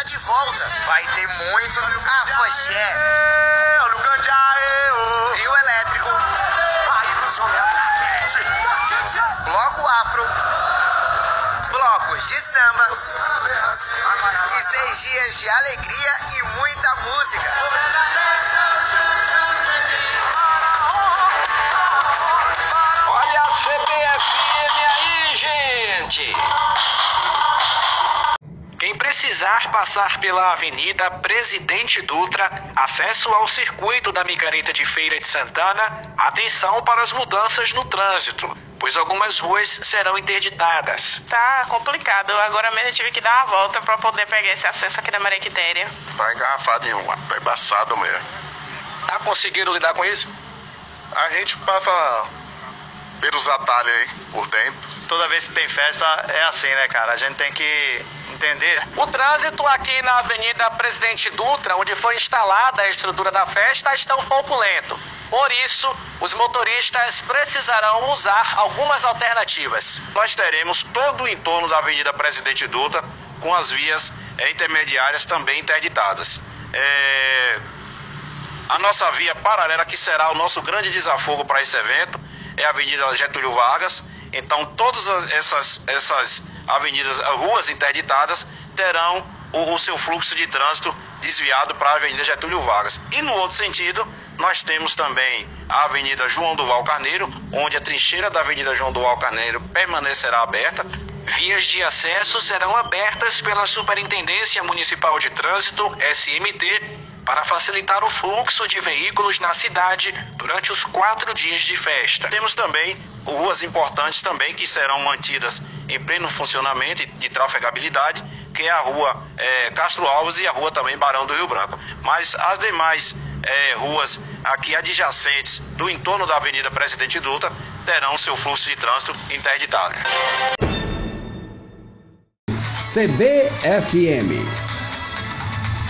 está de volta. Vai ter muito afoxé. Trio elétrico. Bloco afro. Blocos de samba. E seis dias de alegria e muita música. Precisar passar pela Avenida Presidente Dutra, acesso ao circuito da Micareta de Feira de Santana, atenção para as mudanças no trânsito, pois algumas ruas serão interditadas. Tá complicado. Agora mesmo eu tive que dar uma volta pra poder pegar esse acesso aqui da Mariquitéria. Tá engarrafado em uma, tá embaçado mesmo. Tá conseguindo lidar com isso? A gente passa pelos atalhos aí, por dentro. Toda vez que tem festa é assim, né, cara? A gente tem que entender. O trânsito aqui na Avenida Presidente Dutra, onde foi instalada a estrutura da festa, está um pouco lento. Por isso, os motoristas precisarão usar algumas alternativas. Nós teremos todo o entorno da Avenida Presidente Dutra com as vias intermediárias também interditadas. É, A nossa via paralela, que será o nosso grande desafogo para esse evento, é a Avenida Getúlio Vargas. Então, todas as- essas, essas avenidas, eh, ruas interditadas, terão o, o seu fluxo de trânsito desviado para a Avenida Getúlio Vargas. E no outro sentido, nós temos também a Avenida João Duval Carneiro, onde a trincheira da Avenida João Duval Carneiro permanecerá aberta. Vias de acesso serão abertas pela Superintendência Municipal de Trânsito, SMT, para facilitar o fluxo de veículos na cidade durante os quatro dias de festa. Temos também ruas importantes também que serão mantidas em pleno funcionamento de trafegabilidade, que é a rua eh, Castro Alves e a rua também Barão do Rio Branco. Mas as demais eh, ruas aqui adjacentes do entorno da Avenida Presidente Dutra terão seu fluxo de trânsito interditado. CBFM